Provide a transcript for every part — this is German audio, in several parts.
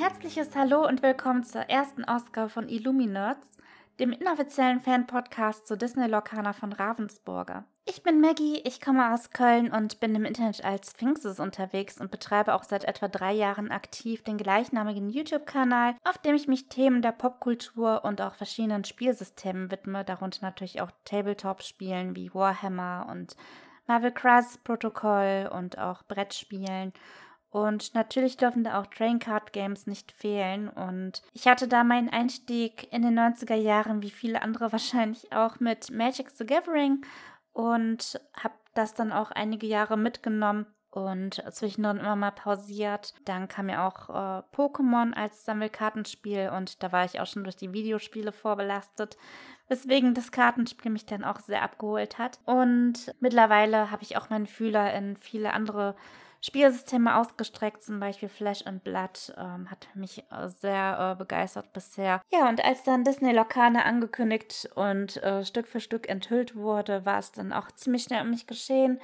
herzliches Hallo und willkommen zur ersten Ausgabe von Illuminerds, dem inoffiziellen Fan-Podcast zu Disney Locana von Ravensburger. Ich bin Maggie, ich komme aus Köln und bin im Internet als Sphinxes unterwegs und betreibe auch seit etwa drei Jahren aktiv den gleichnamigen YouTube-Kanal, auf dem ich mich Themen der Popkultur und auch verschiedenen Spielsystemen widme, darunter natürlich auch Tabletop-Spielen wie Warhammer und Marvel Crisis Protocol und auch Brettspielen und natürlich dürfen da auch Train Card Games nicht fehlen. Und ich hatte da meinen Einstieg in den 90er Jahren, wie viele andere wahrscheinlich auch, mit Magic the Gathering und habe das dann auch einige Jahre mitgenommen und zwischendrin immer mal pausiert. Dann kam ja auch äh, Pokémon als Sammelkartenspiel und da war ich auch schon durch die Videospiele vorbelastet, weswegen das Kartenspiel mich dann auch sehr abgeholt hat. Und mittlerweile habe ich auch meinen Fühler in viele andere Spielsysteme ausgestreckt, zum Beispiel Flash and Blood, ähm, hat mich äh, sehr äh, begeistert bisher. Ja, und als dann Disney Locane angekündigt und äh, Stück für Stück enthüllt wurde, war es dann auch ziemlich schnell um mich geschehen.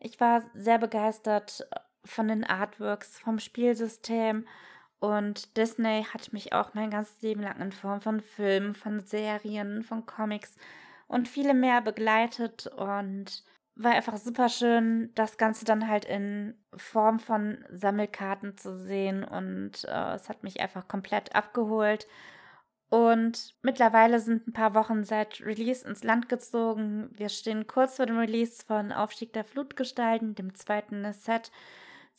Ich war sehr begeistert äh, von den Artworks, vom Spielsystem und Disney hat mich auch mein ganzes Leben lang in Form von Filmen, von Serien, von Comics und viele mehr begleitet und war einfach super schön, das Ganze dann halt in Form von Sammelkarten zu sehen und äh, es hat mich einfach komplett abgeholt. Und mittlerweile sind ein paar Wochen seit Release ins Land gezogen. Wir stehen kurz vor dem Release von Aufstieg der Flutgestalten, dem zweiten Set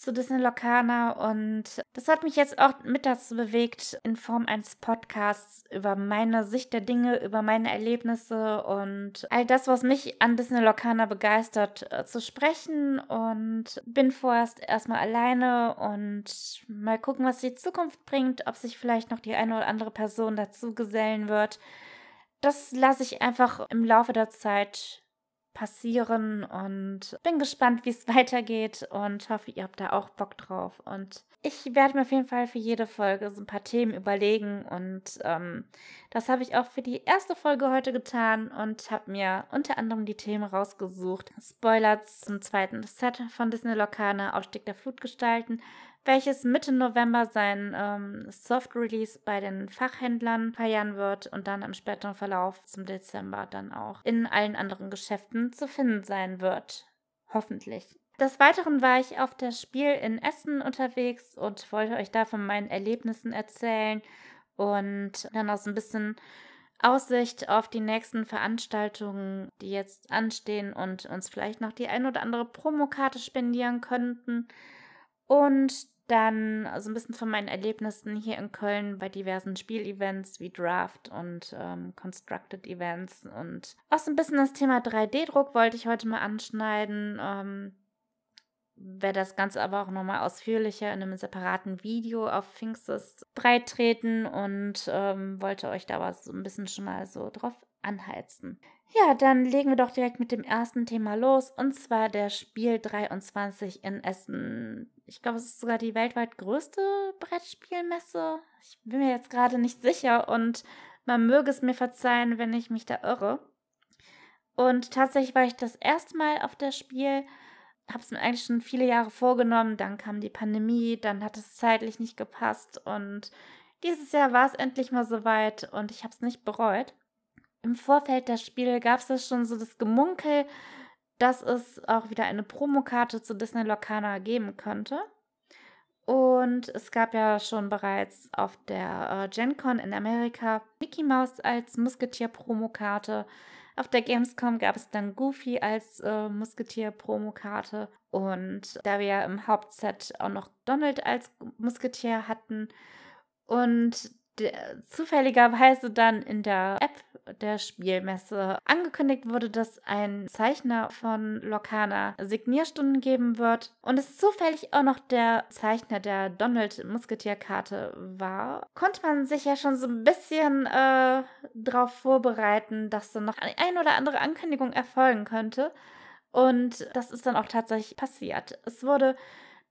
zu Disney Locana und das hat mich jetzt auch mit dazu bewegt, in Form eines Podcasts über meine Sicht der Dinge, über meine Erlebnisse und all das, was mich an Disney Locana begeistert, äh, zu sprechen und bin vorerst erstmal alleine und mal gucken, was die Zukunft bringt, ob sich vielleicht noch die eine oder andere Person dazu gesellen wird. Das lasse ich einfach im Laufe der Zeit passieren und bin gespannt, wie es weitergeht und hoffe, ihr habt da auch Bock drauf. Und ich werde mir auf jeden Fall für jede Folge so ein paar Themen überlegen und ähm, das habe ich auch für die erste Folge heute getan und habe mir unter anderem die Themen rausgesucht. Spoiler zum zweiten Set von Disney Locana, Ausstieg der Flutgestalten, welches Mitte November sein ähm, Soft Release bei den Fachhändlern feiern wird und dann im späteren Verlauf zum Dezember dann auch in allen anderen Geschäften zu finden sein wird. Hoffentlich. Des Weiteren war ich auf das Spiel in Essen unterwegs und wollte euch da von meinen Erlebnissen erzählen und dann auch so ein bisschen Aussicht auf die nächsten Veranstaltungen, die jetzt anstehen und uns vielleicht noch die ein oder andere Promokarte spendieren könnten. Und dann so ein bisschen von meinen Erlebnissen hier in Köln bei diversen Spielevents wie Draft und ähm, Constructed Events und auch so ein bisschen das Thema 3D-Druck wollte ich heute mal anschneiden. Ähm, werde das Ganze aber auch nochmal ausführlicher in einem separaten Video auf Pfingstes breitreten und ähm, wollte euch da aber so ein bisschen schon mal so drauf anheizen. Ja, dann legen wir doch direkt mit dem ersten Thema los und zwar der Spiel 23 in Essen. Ich glaube, es ist sogar die weltweit größte Brettspielmesse. Ich bin mir jetzt gerade nicht sicher und man möge es mir verzeihen, wenn ich mich da irre. Und tatsächlich war ich das erste Mal auf das Spiel, habe es mir eigentlich schon viele Jahre vorgenommen, dann kam die Pandemie, dann hat es zeitlich nicht gepasst und dieses Jahr war es endlich mal soweit und ich habe es nicht bereut im Vorfeld der Spiele gab es schon so das Gemunkel, dass es auch wieder eine Promokarte zu Disney Locana geben könnte. Und es gab ja schon bereits auf der äh, GenCon in Amerika Mickey Mouse als Musketier-Promokarte. Auf der Gamescom gab es dann Goofy als äh, Musketier-Promokarte. Und da wir ja im Hauptset auch noch Donald als Musketier hatten und zufälligerweise dann in der App der Spielmesse angekündigt wurde, dass ein Zeichner von Locana Signierstunden geben wird und es zufällig auch noch der Zeichner der Donald Musketierkarte war, konnte man sich ja schon so ein bisschen äh, darauf vorbereiten, dass dann noch ein oder andere Ankündigung erfolgen könnte. Und das ist dann auch tatsächlich passiert. Es wurde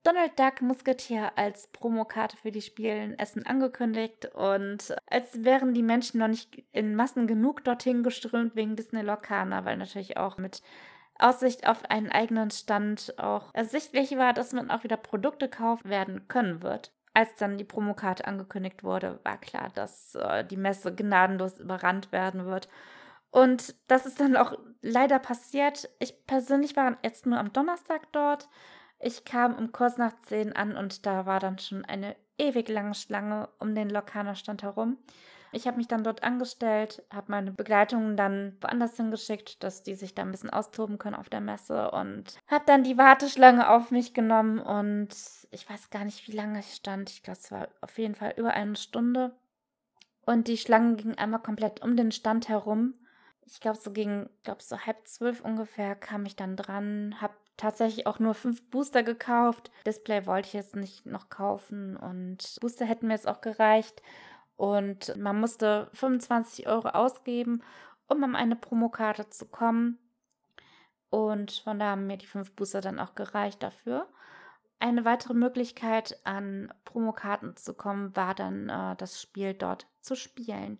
Donald Duck Musketier als Promokarte für die Spiele in Essen angekündigt und als wären die Menschen noch nicht in Massen genug dorthin geströmt wegen Disney Locana, weil natürlich auch mit Aussicht auf einen eigenen Stand auch ersichtlich war, dass man auch wieder Produkte kaufen werden können wird. als dann die Promokarte angekündigt wurde, war klar, dass äh, die Messe gnadenlos überrannt werden wird. Und das ist dann auch leider passiert. Ich persönlich war jetzt nur am Donnerstag dort. Ich kam um kurz nach 10 an und da war dann schon eine ewig lange Schlange um den Lokanerstand herum. Ich habe mich dann dort angestellt, habe meine Begleitungen dann woanders hingeschickt, dass die sich da ein bisschen austoben können auf der Messe und habe dann die Warteschlange auf mich genommen und ich weiß gar nicht, wie lange ich stand. Ich glaube, es war auf jeden Fall über eine Stunde. Und die Schlange ging einmal komplett um den Stand herum. Ich glaube, so gegen, glaube, so halb zwölf ungefähr kam ich dann dran, habe tatsächlich auch nur fünf Booster gekauft. Display wollte ich jetzt nicht noch kaufen und Booster hätten mir jetzt auch gereicht. Und man musste 25 Euro ausgeben, um an eine Promokarte zu kommen. Und von da haben mir die fünf Booster dann auch gereicht dafür. Eine weitere Möglichkeit, an Promokarten zu kommen, war dann äh, das Spiel dort zu spielen.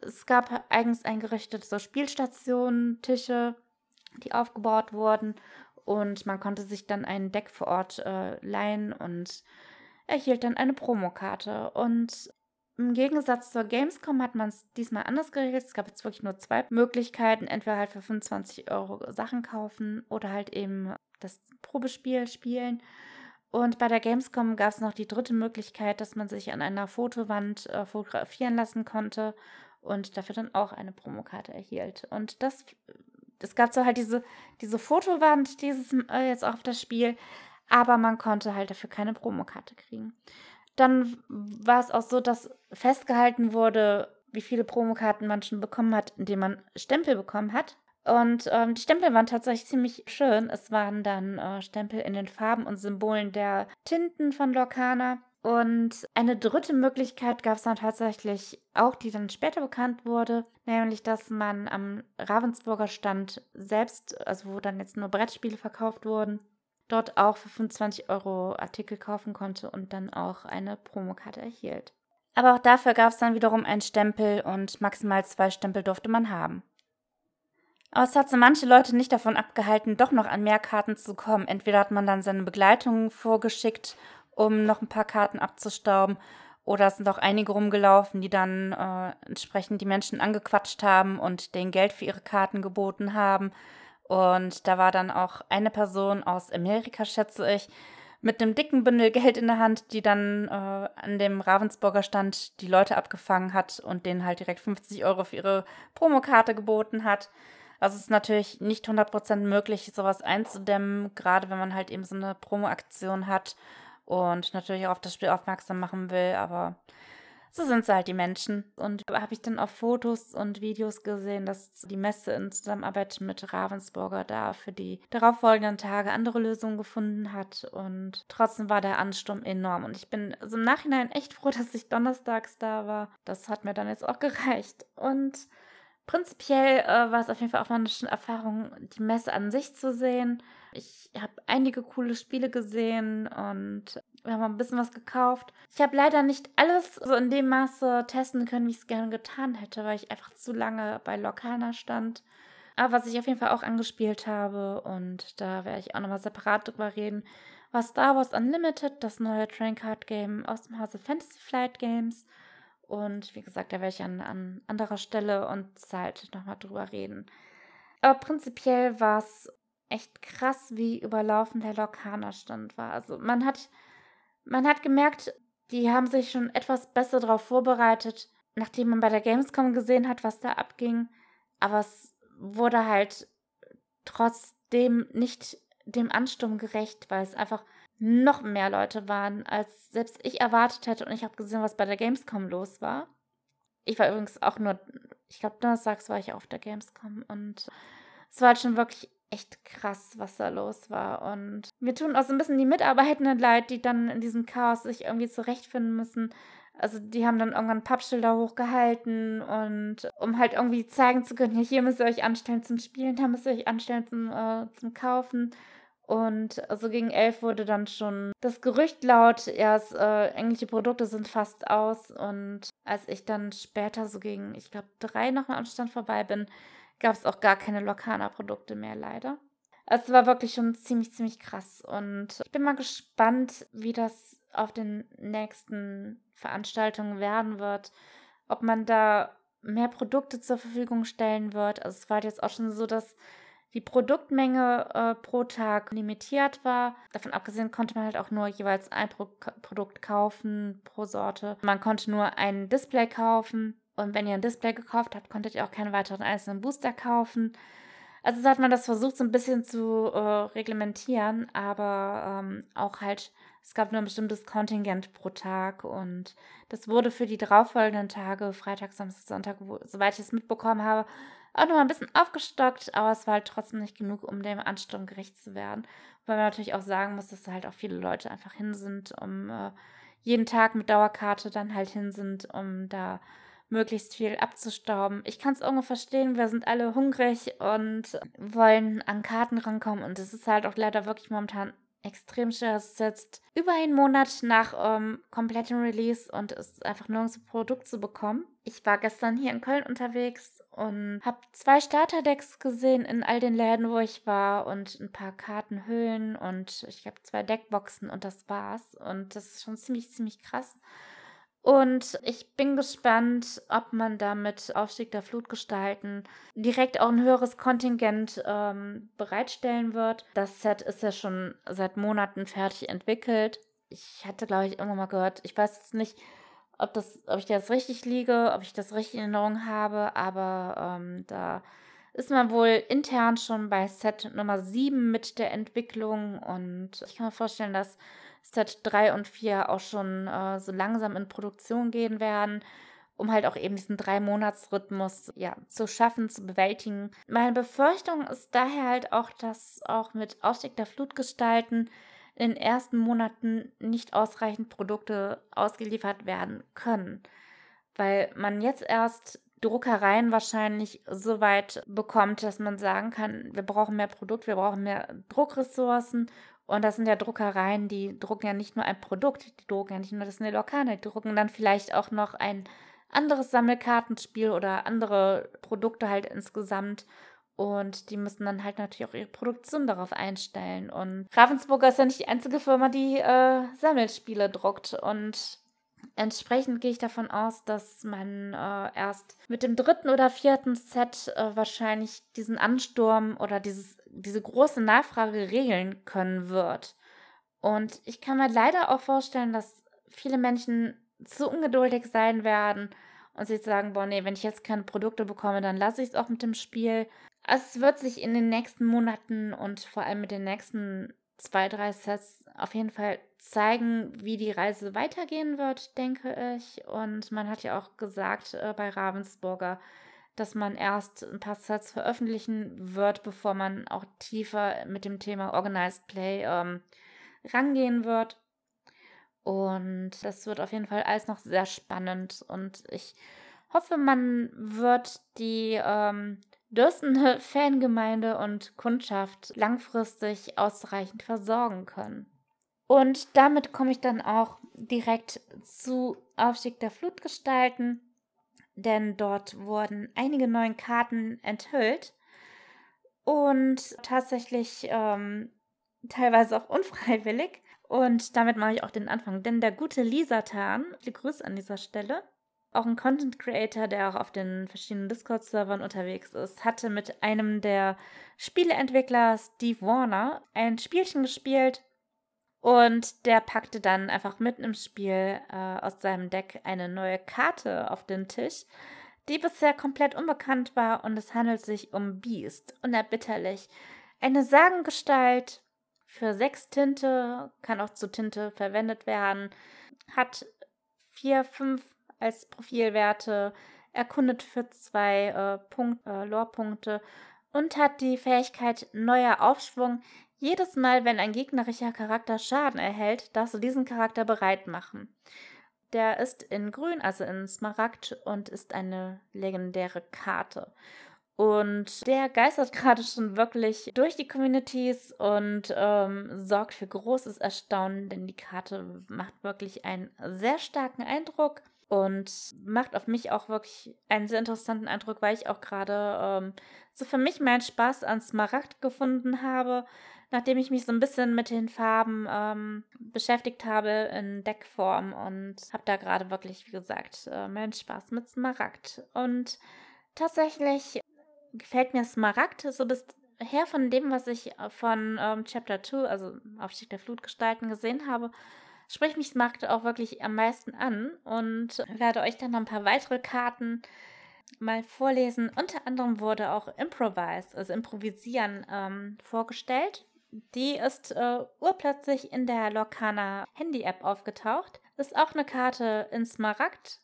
Es gab eigens eingerichtete Spielstationen, Tische, die aufgebaut wurden und man konnte sich dann ein Deck vor Ort äh, leihen und erhielt dann eine Promokarte. Und im Gegensatz zur Gamescom hat man es diesmal anders geregelt. Es gab jetzt wirklich nur zwei Möglichkeiten. Entweder halt für 25 Euro Sachen kaufen oder halt eben das Probespiel spielen. Und bei der Gamescom gab es noch die dritte Möglichkeit, dass man sich an einer Fotowand äh, fotografieren lassen konnte und dafür dann auch eine Promokarte erhielt. Und das, es gab so halt diese, diese Fotowand dieses äh, jetzt auch auf das Spiel, aber man konnte halt dafür keine Promokarte kriegen. Dann war es auch so, dass festgehalten wurde, wie viele Promokarten man schon bekommen hat, indem man Stempel bekommen hat. Und ähm, die Stempel waren tatsächlich ziemlich schön. Es waren dann äh, Stempel in den Farben und Symbolen der Tinten von Lorcana. Und eine dritte Möglichkeit gab es dann tatsächlich auch, die dann später bekannt wurde, nämlich dass man am Ravensburger Stand selbst, also wo dann jetzt nur Brettspiele verkauft wurden, dort auch für 25 Euro Artikel kaufen konnte und dann auch eine Promokarte erhielt. Aber auch dafür gab es dann wiederum einen Stempel und maximal zwei Stempel durfte man haben. Aber es hat so manche Leute nicht davon abgehalten, doch noch an mehr Karten zu kommen. Entweder hat man dann seine Begleitung vorgeschickt, um noch ein paar Karten abzustauben, oder es sind auch einige rumgelaufen, die dann äh, entsprechend die Menschen angequatscht haben und denen Geld für ihre Karten geboten haben. Und da war dann auch eine Person aus Amerika, schätze ich, mit einem dicken Bündel Geld in der Hand, die dann äh, an dem Ravensburger Stand die Leute abgefangen hat und denen halt direkt 50 Euro für ihre Promokarte geboten hat. Also es ist natürlich nicht 100% möglich, sowas einzudämmen, gerade wenn man halt eben so eine Promo-Aktion hat und natürlich auch auf das Spiel aufmerksam machen will, aber so sind sie halt die Menschen. Und habe ich dann auf Fotos und Videos gesehen, dass die Messe in Zusammenarbeit mit Ravensburger da für die darauffolgenden Tage andere Lösungen gefunden hat. Und trotzdem war der Ansturm enorm. Und ich bin also im Nachhinein echt froh, dass ich donnerstags da war. Das hat mir dann jetzt auch gereicht. Und prinzipiell äh, war es auf jeden Fall auch mal eine schöne Erfahrung, die Messe an sich zu sehen. Ich habe einige coole Spiele gesehen und wir haben ein bisschen was gekauft. Ich habe leider nicht alles so in dem Maße testen können, wie ich es gerne getan hätte, weil ich einfach zu lange bei Lokana stand. Aber was ich auf jeden Fall auch angespielt habe, und da werde ich auch nochmal separat drüber reden, war Star Wars Unlimited, das neue Train Card Game aus dem Hause Fantasy Flight Games. Und wie gesagt, da werde ich an, an anderer Stelle und Zeit nochmal drüber reden. Aber prinzipiell war es echt krass, wie überlaufen der Lokana-Stand war. Also man hat man hat gemerkt, die haben sich schon etwas besser darauf vorbereitet, nachdem man bei der Gamescom gesehen hat, was da abging. Aber es wurde halt trotzdem nicht dem Ansturm gerecht, weil es einfach noch mehr Leute waren, als selbst ich erwartet hätte. Und ich habe gesehen, was bei der Gamescom los war. Ich war übrigens auch nur, ich glaube, donnerstags war ich auf der Gamescom und es war halt schon wirklich echt krass, was da los war. Und mir tun auch so ein bisschen die Mitarbeitenden leid, die dann in diesem Chaos sich irgendwie zurechtfinden müssen. Also die haben dann irgendwann Pappschilder hochgehalten und um halt irgendwie zeigen zu können, hier müsst ihr euch anstellen zum Spielen, da müsst ihr euch anstellen zum, äh, zum Kaufen. Und so also gegen elf wurde dann schon das Gerücht laut, ja, es, äh, englische Produkte sind fast aus. Und als ich dann später so gegen, ich glaube, drei nochmal am Stand vorbei bin, gab es auch gar keine Lokana-Produkte mehr, leider. Es war wirklich schon ziemlich, ziemlich krass. Und ich bin mal gespannt, wie das auf den nächsten Veranstaltungen werden wird, ob man da mehr Produkte zur Verfügung stellen wird. Also es war jetzt auch schon so, dass die Produktmenge äh, pro Tag limitiert war. Davon abgesehen konnte man halt auch nur jeweils ein pro Produkt kaufen pro Sorte. Man konnte nur ein Display kaufen. Und wenn ihr ein Display gekauft habt, konntet ihr auch keine weiteren einzelnen Booster kaufen. Also so hat man das versucht, so ein bisschen zu äh, reglementieren, aber ähm, auch halt, es gab nur ein bestimmtes Kontingent pro Tag und das wurde für die darauffolgenden Tage, Freitag, Samstag, Sonntag, wo, soweit ich es mitbekommen habe, auch noch mal ein bisschen aufgestockt, aber es war halt trotzdem nicht genug, um dem Ansturm gerecht zu werden. Weil man natürlich auch sagen muss, dass halt auch viele Leute einfach hin sind, um äh, jeden Tag mit Dauerkarte dann halt hin sind, um da möglichst viel abzustauben. Ich kann es irgendwo verstehen, wir sind alle hungrig und wollen an Karten rankommen und es ist halt auch leider wirklich momentan extrem schwer. Es ist jetzt über einen Monat nach ähm, komplettem Release und es ist einfach nirgends ein Produkt zu bekommen. Ich war gestern hier in Köln unterwegs und habe zwei Starterdecks gesehen in all den Läden, wo ich war und ein paar Kartenhüllen und ich habe zwei Deckboxen und das war's. Und das ist schon ziemlich, ziemlich krass. Und ich bin gespannt, ob man damit Aufstieg der Flutgestalten direkt auch ein höheres Kontingent ähm, bereitstellen wird. Das Set ist ja schon seit Monaten fertig entwickelt. Ich hatte, glaube ich, irgendwann mal gehört, ich weiß jetzt nicht, ob, das, ob ich das richtig liege, ob ich das richtig in Erinnerung habe, aber ähm, da ist man wohl intern schon bei Set Nummer 7 mit der Entwicklung und ich kann mir vorstellen, dass Set 3 und 4 auch schon äh, so langsam in Produktion gehen werden, um halt auch eben diesen Drei-Monats-Rhythmus ja, zu schaffen, zu bewältigen. Meine Befürchtung ist daher halt auch, dass auch mit Ausstieg der Flutgestalten in den ersten Monaten nicht ausreichend Produkte ausgeliefert werden können, weil man jetzt erst Druckereien wahrscheinlich so weit bekommt, dass man sagen kann, wir brauchen mehr Produkt, wir brauchen mehr Druckressourcen und das sind ja Druckereien, die drucken ja nicht nur ein Produkt, die drucken ja nicht nur das Nelokane, die drucken dann vielleicht auch noch ein anderes Sammelkartenspiel oder andere Produkte halt insgesamt. Und die müssen dann halt natürlich auch ihre Produktion darauf einstellen. Und Ravensburger ist ja nicht die einzige Firma, die äh, Sammelspiele druckt. Und Entsprechend gehe ich davon aus, dass man äh, erst mit dem dritten oder vierten Set äh, wahrscheinlich diesen Ansturm oder dieses, diese große Nachfrage regeln können wird. Und ich kann mir leider auch vorstellen, dass viele Menschen zu ungeduldig sein werden und sich sagen, boah, nee, wenn ich jetzt keine Produkte bekomme, dann lasse ich es auch mit dem Spiel. Es wird sich in den nächsten Monaten und vor allem mit den nächsten zwei, drei Sets auf jeden Fall zeigen, wie die Reise weitergehen wird, denke ich. Und man hat ja auch gesagt äh, bei Ravensburger, dass man erst ein paar Sets veröffentlichen wird, bevor man auch tiefer mit dem Thema Organized Play ähm, rangehen wird. Und das wird auf jeden Fall alles noch sehr spannend. Und ich hoffe, man wird die ähm, dürstende Fangemeinde und Kundschaft langfristig ausreichend versorgen können. Und damit komme ich dann auch direkt zu Aufstieg der Flutgestalten, denn dort wurden einige neue Karten enthüllt und tatsächlich ähm, teilweise auch unfreiwillig. Und damit mache ich auch den Anfang, denn der gute Lisatan, viele Grüße an dieser Stelle, auch ein Content Creator, der auch auf den verschiedenen Discord-Servern unterwegs ist, hatte mit einem der Spieleentwickler, Steve Warner, ein Spielchen gespielt und der packte dann einfach mitten im Spiel äh, aus seinem Deck eine neue Karte auf den Tisch, die bisher komplett unbekannt war und es handelt sich um Beast, unerbitterlich. Eine Sagengestalt für sechs Tinte, kann auch zu Tinte verwendet werden, hat vier, fünf als Profilwerte, erkundet für zwei äh, äh, Lore-Punkte und hat die Fähigkeit Neuer Aufschwung. Jedes Mal, wenn ein gegnerischer Charakter Schaden erhält, darfst du diesen Charakter bereit machen. Der ist in Grün, also in Smaragd und ist eine legendäre Karte. Und der geistert gerade schon wirklich durch die Communities und ähm, sorgt für großes Erstaunen, denn die Karte macht wirklich einen sehr starken Eindruck und macht auf mich auch wirklich einen sehr interessanten Eindruck, weil ich auch gerade ähm, so für mich meinen Spaß an Smaragd gefunden habe. Nachdem ich mich so ein bisschen mit den Farben ähm, beschäftigt habe in Deckform und habe da gerade wirklich, wie gesagt, äh, meinen Spaß mit Smaragd. Und tatsächlich gefällt mir Smaragd so bisher von dem, was ich von ähm, Chapter 2, also Aufstieg der Flutgestalten, gesehen habe, spricht mich Smaragd auch wirklich am meisten an und werde euch dann noch ein paar weitere Karten mal vorlesen. Unter anderem wurde auch Improvise, also Improvisieren, ähm, vorgestellt. Die ist äh, urplötzlich in der Lorcaner Handy-App aufgetaucht. Ist auch eine Karte in Smaragd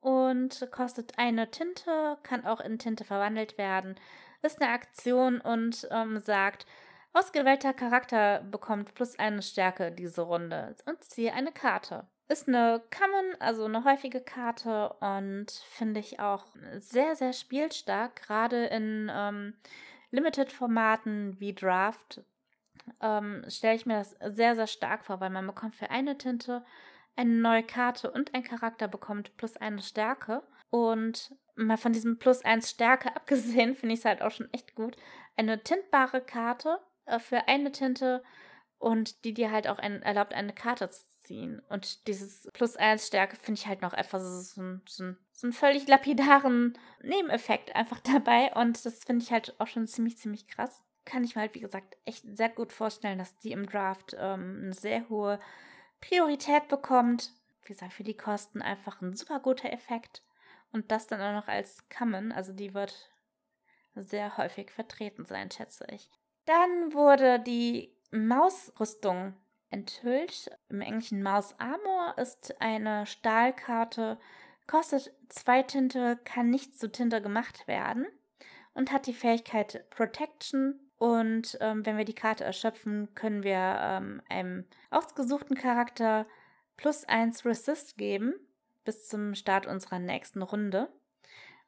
und kostet eine Tinte, kann auch in Tinte verwandelt werden. Ist eine Aktion und ähm, sagt, ausgewählter Charakter bekommt plus eine Stärke diese Runde und ziehe eine Karte. Ist eine Common, also eine häufige Karte und finde ich auch sehr, sehr spielstark, gerade in ähm, Limited-Formaten wie Draft. Ähm, stelle ich mir das sehr, sehr stark vor, weil man bekommt für eine Tinte eine neue Karte und ein Charakter bekommt plus eine Stärke. Und mal von diesem plus eins Stärke abgesehen, finde ich es halt auch schon echt gut. Eine tintbare Karte äh, für eine Tinte und die dir halt auch ein, erlaubt, eine Karte zu ziehen. Und dieses Plus 1 Stärke finde ich halt noch etwas so, so, so einen völlig lapidaren Nebeneffekt einfach dabei. Und das finde ich halt auch schon ziemlich, ziemlich krass. Kann ich mir halt, wie gesagt, echt sehr gut vorstellen, dass die im Draft ähm, eine sehr hohe Priorität bekommt. Wie gesagt, für die Kosten einfach ein super guter Effekt. Und das dann auch noch als Common, also die wird sehr häufig vertreten sein, schätze ich. Dann wurde die Mausrüstung enthüllt. Im Englischen Mouse Armor ist eine Stahlkarte, kostet zwei Tinte, kann nicht zu Tinte gemacht werden und hat die Fähigkeit Protection. Und ähm, wenn wir die Karte erschöpfen, können wir ähm, einem ausgesuchten Charakter plus eins Resist geben bis zum Start unserer nächsten Runde.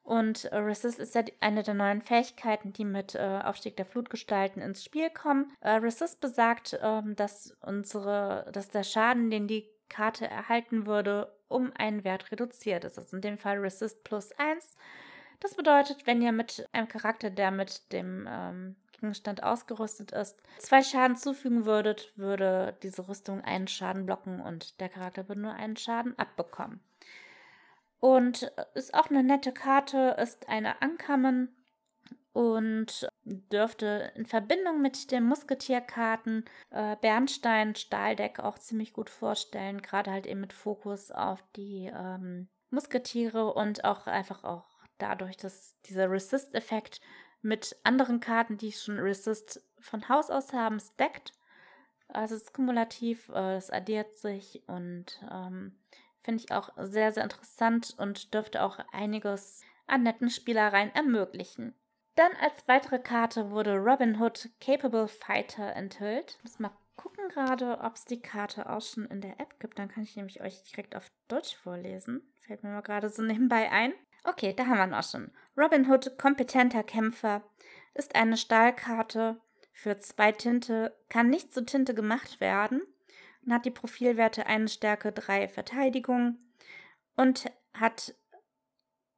Und äh, Resist ist ja eine der neuen Fähigkeiten, die mit äh, Aufstieg der Flutgestalten ins Spiel kommen. Äh, Resist besagt, ähm, dass unsere, dass der Schaden, den die Karte erhalten würde, um einen Wert reduziert ist. Also in dem Fall Resist plus 1. Das bedeutet, wenn ihr mit einem Charakter, der mit dem ähm, Gegenstand ausgerüstet ist, zwei Schaden zufügen würdet, würde diese Rüstung einen Schaden blocken und der Charakter würde nur einen Schaden abbekommen. Und ist auch eine nette Karte, ist eine Uncommon und dürfte in Verbindung mit den Musketierkarten äh, Bernstein, Stahldeck auch ziemlich gut vorstellen, gerade halt eben mit Fokus auf die ähm, Musketiere und auch einfach auch dadurch, dass dieser Resist-Effekt mit anderen Karten, die schon Resist von Haus aus haben, stackt. Also es ist kumulativ, äh, es addiert sich und ähm, Finde ich auch sehr, sehr interessant und dürfte auch einiges an netten Spielereien ermöglichen. Dann als weitere Karte wurde Robin Hood Capable Fighter enthüllt. Ich muss mal gucken gerade, ob es die Karte auch schon in der App gibt. Dann kann ich nämlich euch direkt auf Deutsch vorlesen. Fällt mir mal gerade so nebenbei ein. Okay, da haben wir ihn auch schon. Robin Hood Kompetenter Kämpfer ist eine Stahlkarte für zwei Tinte, kann nicht zu Tinte gemacht werden und hat die Profilwerte 1 Stärke 3 Verteidigung und hat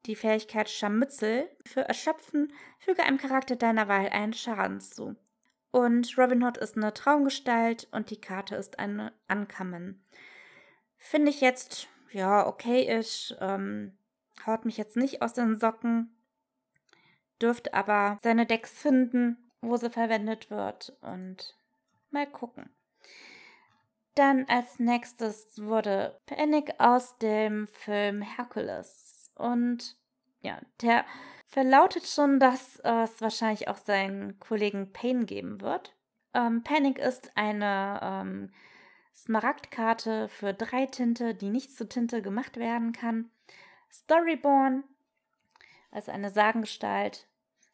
die Fähigkeit Scharmützel. Für Erschöpfen füge einem Charakter deiner Wahl einen Schaden zu. Und Robin Hood ist eine Traumgestalt und die Karte ist eine Ankammen. Finde ich jetzt, ja, okay ist. Ähm, haut mich jetzt nicht aus den Socken. Dürfte aber seine Decks finden, wo sie verwendet wird. Und mal gucken. Dann als nächstes wurde Panic aus dem Film Hercules. Und ja, der verlautet schon, dass es wahrscheinlich auch seinen Kollegen Payne geben wird. Ähm, Panic ist eine ähm, Smaragdkarte für drei Tinte, die nicht zu Tinte gemacht werden kann. Storyborn, also eine Sagengestalt.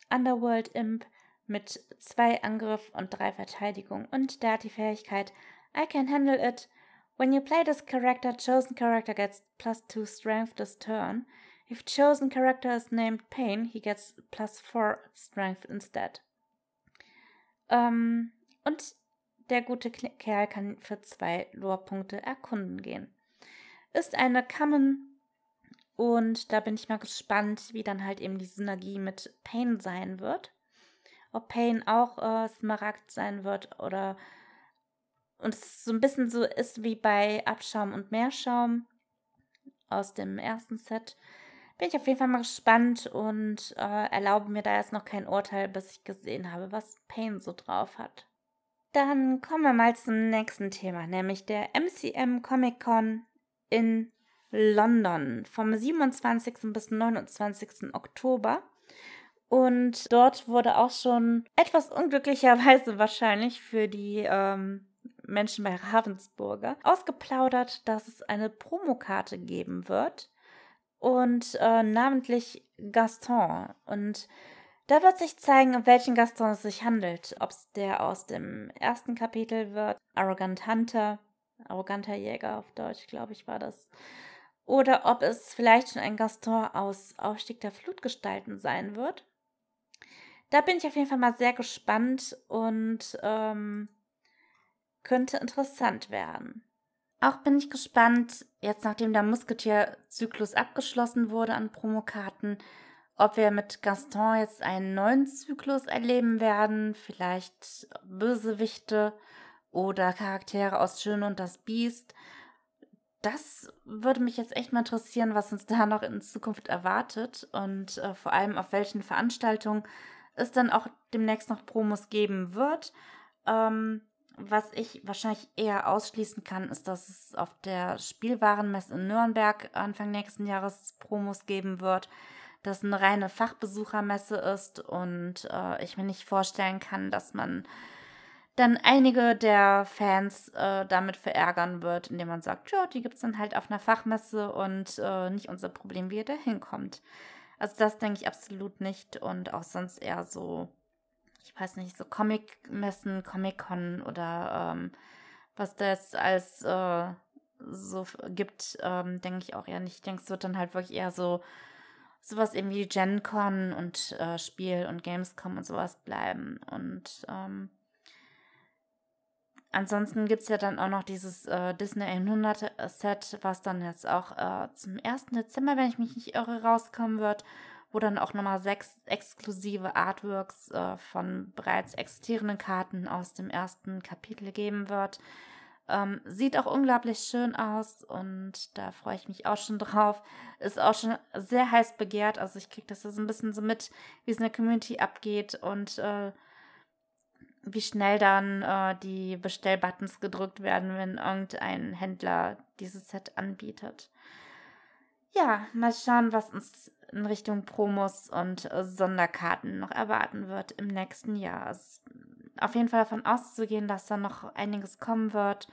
Underworld Imp mit zwei Angriff und drei Verteidigung. Und der hat die Fähigkeit I can handle it. When you play this character, chosen character gets plus 2 strength this turn. If chosen character is named Pain, he gets plus 4 strength instead. Ähm, und der gute Kerl kann für zwei Lore-Punkte erkunden gehen. Ist eine Common und da bin ich mal gespannt, wie dann halt eben die Synergie mit Pain sein wird. ob Pain auch äh, Smaragd sein wird oder und es so ein bisschen so ist wie bei Abschaum und Meerschaum aus dem ersten Set. Bin ich auf jeden Fall mal gespannt und äh, erlaube mir da jetzt noch kein Urteil, bis ich gesehen habe, was Pain so drauf hat. Dann kommen wir mal zum nächsten Thema, nämlich der MCM Comic Con in London vom 27. bis 29. Oktober. Und dort wurde auch schon etwas unglücklicherweise wahrscheinlich für die ähm, Menschen bei Ravensburger ausgeplaudert, dass es eine Promokarte geben wird und äh, namentlich Gaston. Und da wird sich zeigen, um welchen Gaston es sich handelt. Ob es der aus dem ersten Kapitel wird, Arrogant Hunter, arroganter Jäger auf Deutsch, glaube ich, war das. Oder ob es vielleicht schon ein Gaston aus Aufstieg der Flutgestalten sein wird. Da bin ich auf jeden Fall mal sehr gespannt und ähm, könnte interessant werden. Auch bin ich gespannt, jetzt nachdem der Musketier-Zyklus abgeschlossen wurde an Promokarten, ob wir mit Gaston jetzt einen neuen Zyklus erleben werden, vielleicht Bösewichte oder Charaktere aus Schön und das Biest. Das würde mich jetzt echt mal interessieren, was uns da noch in Zukunft erwartet und äh, vor allem auf welchen Veranstaltungen es dann auch demnächst noch Promos geben wird. Ähm, was ich wahrscheinlich eher ausschließen kann, ist, dass es auf der Spielwarenmesse in Nürnberg Anfang nächsten Jahres Promos geben wird, dass eine reine Fachbesuchermesse ist und äh, ich mir nicht vorstellen kann, dass man dann einige der Fans äh, damit verärgern wird, indem man sagt, ja, die gibt es dann halt auf einer Fachmesse und äh, nicht unser Problem, wie ihr da hinkommt. Also das denke ich absolut nicht und auch sonst eher so ich weiß nicht, so Comic-Messen, Comic-Con oder ähm, was das als äh, so gibt, ähm, denke ich auch eher nicht. Ich denke, es wird dann halt wirklich eher so sowas irgendwie Gen Con und äh, Spiel und Gamescom und sowas bleiben. Und ähm, ansonsten gibt es ja dann auch noch dieses äh, Disney 100 Set, was dann jetzt auch äh, zum 1. Dezember, wenn ich mich nicht irre, rauskommen wird wo dann auch nochmal sechs exklusive Artworks äh, von bereits existierenden Karten aus dem ersten Kapitel geben wird. Ähm, sieht auch unglaublich schön aus und da freue ich mich auch schon drauf. Ist auch schon sehr heiß begehrt. Also ich kriege das so ein bisschen so mit, wie es in der Community abgeht und äh, wie schnell dann äh, die Bestellbuttons gedrückt werden, wenn irgendein Händler dieses Set anbietet. Ja, mal schauen, was uns in Richtung Promos und äh, Sonderkarten noch erwarten wird im nächsten Jahr. Es ist auf jeden Fall davon auszugehen, dass da noch einiges kommen wird.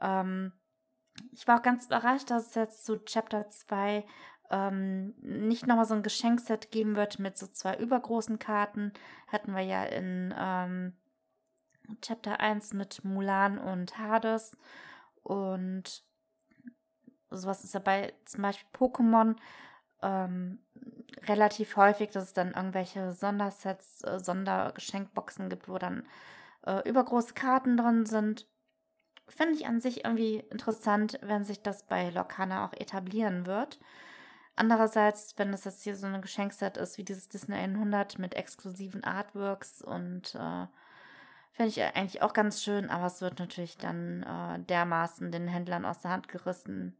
Ähm, ich war auch ganz überrascht, dass es jetzt zu Chapter 2 ähm, nicht nochmal so ein Geschenkset geben wird mit so zwei übergroßen Karten. Hatten wir ja in ähm, Chapter 1 mit Mulan und Hades. Und sowas ist dabei, zum Beispiel Pokémon ähm, relativ häufig, dass es dann irgendwelche Sondersets, äh, Sondergeschenkboxen gibt, wo dann äh, übergroße Karten drin sind. Finde ich an sich irgendwie interessant, wenn sich das bei Locana auch etablieren wird. Andererseits, wenn es jetzt hier so ein Geschenkset ist wie dieses Disney 100 mit exklusiven Artworks und äh, finde ich eigentlich auch ganz schön, aber es wird natürlich dann äh, dermaßen den Händlern aus der Hand gerissen,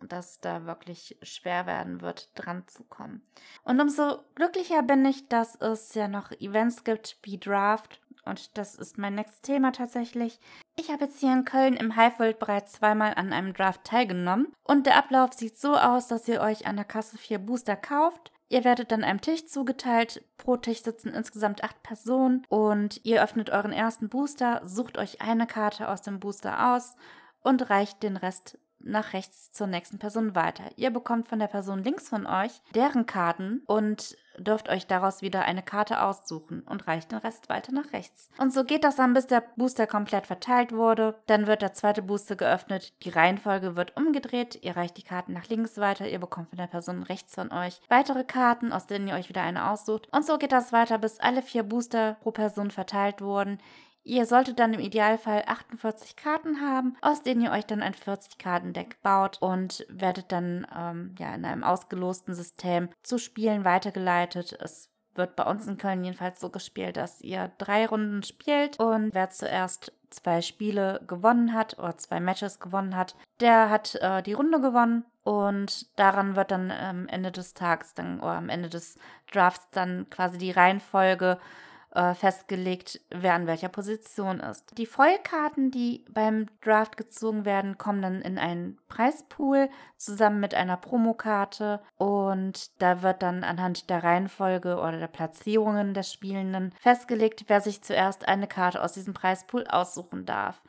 dass da wirklich schwer werden wird, dran zu kommen. Und umso glücklicher bin ich, dass es ja noch Events gibt wie Draft. Und das ist mein nächstes Thema tatsächlich. Ich habe jetzt hier in Köln im Highfield bereits zweimal an einem Draft teilgenommen. Und der Ablauf sieht so aus, dass ihr euch an der Kasse vier Booster kauft. Ihr werdet dann einem Tisch zugeteilt. Pro Tisch sitzen insgesamt acht Personen. Und ihr öffnet euren ersten Booster, sucht euch eine Karte aus dem Booster aus und reicht den Rest nach rechts zur nächsten Person weiter. Ihr bekommt von der Person links von euch deren Karten und dürft euch daraus wieder eine Karte aussuchen und reicht den Rest weiter nach rechts. Und so geht das dann, bis der Booster komplett verteilt wurde. Dann wird der zweite Booster geöffnet, die Reihenfolge wird umgedreht, ihr reicht die Karten nach links weiter, ihr bekommt von der Person rechts von euch weitere Karten, aus denen ihr euch wieder eine aussucht. Und so geht das weiter, bis alle vier Booster pro Person verteilt wurden. Ihr solltet dann im Idealfall 48 Karten haben, aus denen ihr euch dann ein 40-Karten-Deck baut und werdet dann ähm, ja in einem ausgelosten System zu Spielen weitergeleitet. Es wird bei uns in Köln jedenfalls so gespielt, dass ihr drei Runden spielt und wer zuerst zwei Spiele gewonnen hat oder zwei Matches gewonnen hat, der hat äh, die Runde gewonnen und daran wird dann am Ende des Tages dann oder am Ende des Drafts dann quasi die Reihenfolge äh, festgelegt, wer an welcher Position ist. Die Vollkarten, die beim Draft gezogen werden, kommen dann in einen Preispool zusammen mit einer Promokarte und da wird dann anhand der Reihenfolge oder der Platzierungen der Spielenden festgelegt, wer sich zuerst eine Karte aus diesem Preispool aussuchen darf.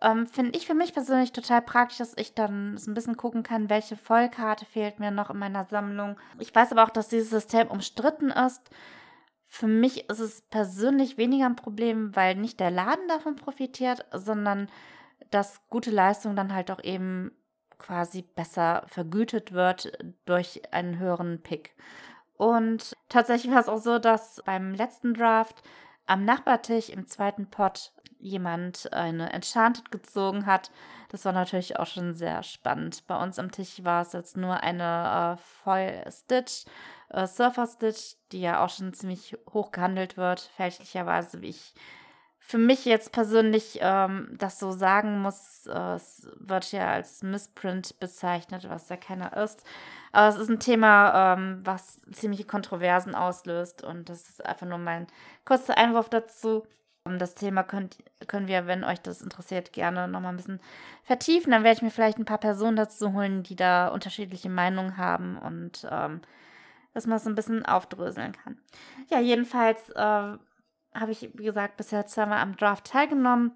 Ähm, Finde ich für mich persönlich total praktisch, dass ich dann so ein bisschen gucken kann, welche Vollkarte fehlt mir noch in meiner Sammlung. Ich weiß aber auch, dass dieses System umstritten ist. Für mich ist es persönlich weniger ein Problem, weil nicht der Laden davon profitiert, sondern dass gute Leistung dann halt auch eben quasi besser vergütet wird durch einen höheren Pick. Und tatsächlich war es auch so, dass beim letzten Draft am Nachbartisch im zweiten Pot jemand eine Enchanted gezogen hat. Das war natürlich auch schon sehr spannend. Bei uns am Tisch war es jetzt nur eine äh, Foil Stitch äh, Surfer Stitch, die ja auch schon ziemlich hoch gehandelt wird, fälschlicherweise, wie ich für mich jetzt persönlich ähm, das so sagen muss. Äh, es wird ja als Missprint bezeichnet, was ja keiner ist. Aber es ist ein Thema, ähm, was ziemliche Kontroversen auslöst und das ist einfach nur mein kurzer Einwurf dazu. Das Thema könnt, können wir, wenn euch das interessiert, gerne nochmal ein bisschen vertiefen. Dann werde ich mir vielleicht ein paar Personen dazu holen, die da unterschiedliche Meinungen haben und ähm, dass man es ein bisschen aufdröseln kann. Ja, jedenfalls äh, habe ich, wie gesagt, bisher zweimal am Draft teilgenommen.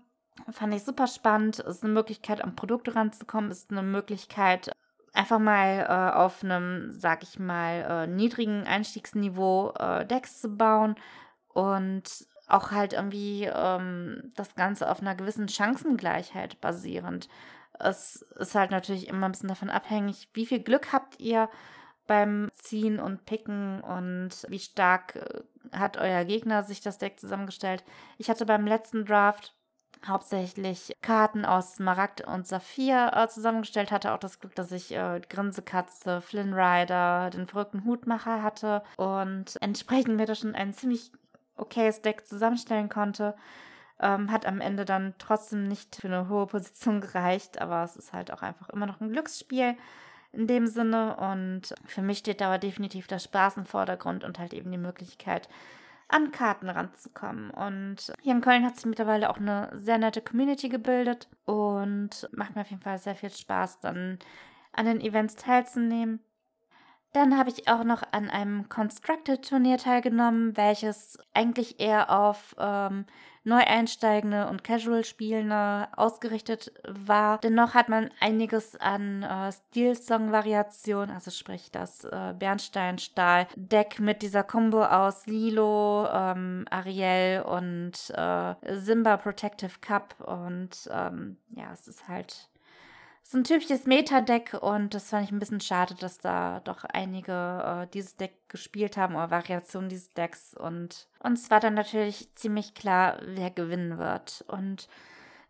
Fand ich super spannend. Ist eine Möglichkeit, am Produkt ranzukommen. Ist eine Möglichkeit, einfach mal äh, auf einem, sag ich mal, äh, niedrigen Einstiegsniveau äh, Decks zu bauen und auch halt irgendwie ähm, das Ganze auf einer gewissen Chancengleichheit basierend. Es ist halt natürlich immer ein bisschen davon abhängig, wie viel Glück habt ihr beim Ziehen und Picken und wie stark äh, hat euer Gegner sich das Deck zusammengestellt. Ich hatte beim letzten Draft hauptsächlich Karten aus Smaragd und Saphir äh, zusammengestellt, hatte auch das Glück, dass ich äh, Grinsekatze, Flynn Rider, den verrückten Hutmacher hatte und entsprechend mir da schon ein ziemlich okayes Deck zusammenstellen konnte. Ähm, hat am Ende dann trotzdem nicht für eine hohe Position gereicht, aber es ist halt auch einfach immer noch ein Glücksspiel in dem Sinne. Und für mich steht da aber definitiv der Spaß im Vordergrund und halt eben die Möglichkeit, an Karten ranzukommen. Und hier in Köln hat sich mittlerweile auch eine sehr nette Community gebildet und macht mir auf jeden Fall sehr viel Spaß, dann an den Events teilzunehmen. Dann habe ich auch noch an einem Constructed-Turnier teilgenommen, welches eigentlich eher auf ähm, Neueinsteigende und Casual-Spielende ausgerichtet war. Dennoch hat man einiges an äh, Stil-Song-Variationen, also sprich das äh, Bernstein-Stahl-Deck mit dieser Combo aus Lilo, ähm, Ariel und äh, Simba Protective Cup. Und ähm, ja, es ist halt so ein typisches Meta-Deck und das fand ich ein bisschen schade, dass da doch einige äh, dieses Deck gespielt haben oder Variationen dieses Decks und uns war dann natürlich ziemlich klar, wer gewinnen wird. Und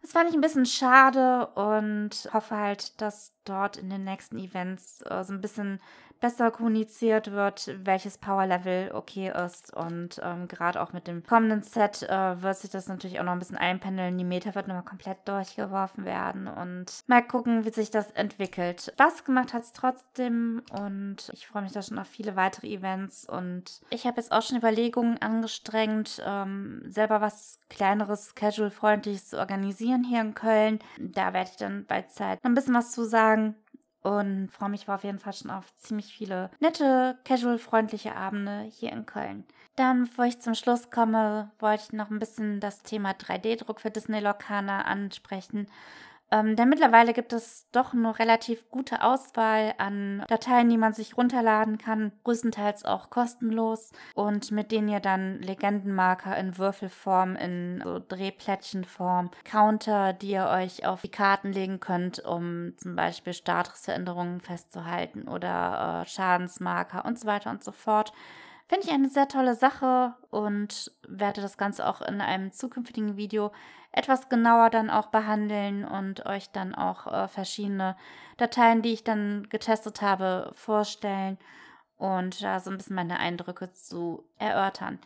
das fand ich ein bisschen schade und hoffe halt, dass dort in den nächsten Events äh, so ein bisschen besser kommuniziert wird, welches Power-Level okay ist. Und ähm, gerade auch mit dem kommenden Set äh, wird sich das natürlich auch noch ein bisschen einpendeln. Die Meta wird nochmal komplett durchgeworfen werden und mal gucken, wie sich das entwickelt. Spaß gemacht hat es trotzdem und ich freue mich da schon auf viele weitere Events. Und ich habe jetzt auch schon Überlegungen angestrengt, ähm, selber was kleineres, casual-freundliches zu organisieren hier in Köln. Da werde ich dann bei Zeit noch ein bisschen was zu sagen und freue mich auf jeden Fall schon auf ziemlich viele nette, casual-freundliche Abende hier in Köln. Dann, bevor ich zum Schluss komme, wollte ich noch ein bisschen das Thema 3D-Druck für Disney Locana ansprechen ähm, denn mittlerweile gibt es doch eine relativ gute Auswahl an Dateien, die man sich runterladen kann, größtenteils auch kostenlos und mit denen ihr dann Legendenmarker in Würfelform, in so Drehplättchenform, Counter, die ihr euch auf die Karten legen könnt, um zum Beispiel Statusveränderungen festzuhalten oder äh, Schadensmarker und so weiter und so fort. Finde ich eine sehr tolle Sache und werde das Ganze auch in einem zukünftigen Video etwas genauer dann auch behandeln und euch dann auch äh, verschiedene Dateien, die ich dann getestet habe, vorstellen. und da so ein bisschen meine Eindrücke zu erörtern.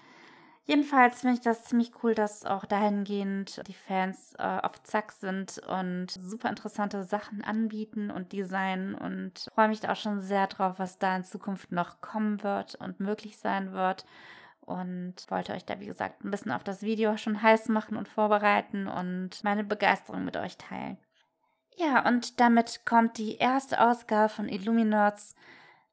Jedenfalls finde ich das ziemlich cool, dass auch dahingehend die Fans äh, auf Zack sind und super interessante Sachen anbieten und designen und freue mich da auch schon sehr drauf, was da in Zukunft noch kommen wird und möglich sein wird. Und wollte euch da, wie gesagt, ein bisschen auf das Video schon heiß machen und vorbereiten und meine Begeisterung mit euch teilen. Ja, und damit kommt die erste Ausgabe von Illuminerds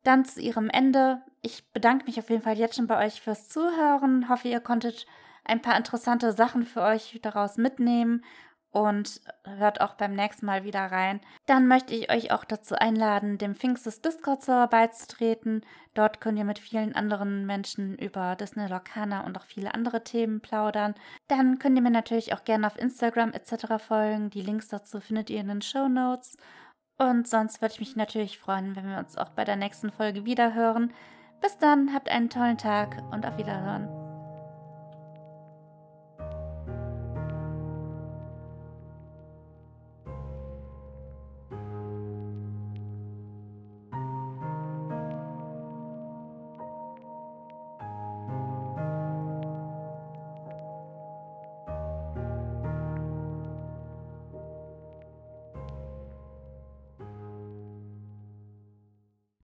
dann zu ihrem Ende. Ich bedanke mich auf jeden Fall jetzt schon bei euch fürs Zuhören. Hoffe, ihr konntet ein paar interessante Sachen für euch daraus mitnehmen und hört auch beim nächsten Mal wieder rein. Dann möchte ich euch auch dazu einladen, dem Pfingstes Discord-Server beizutreten. Dort könnt ihr mit vielen anderen Menschen über Disney Locana und auch viele andere Themen plaudern. Dann könnt ihr mir natürlich auch gerne auf Instagram etc. folgen. Die Links dazu findet ihr in den Show Notes. Und sonst würde ich mich natürlich freuen, wenn wir uns auch bei der nächsten Folge wieder hören. Bis dann, habt einen tollen Tag und auf Wiederhören.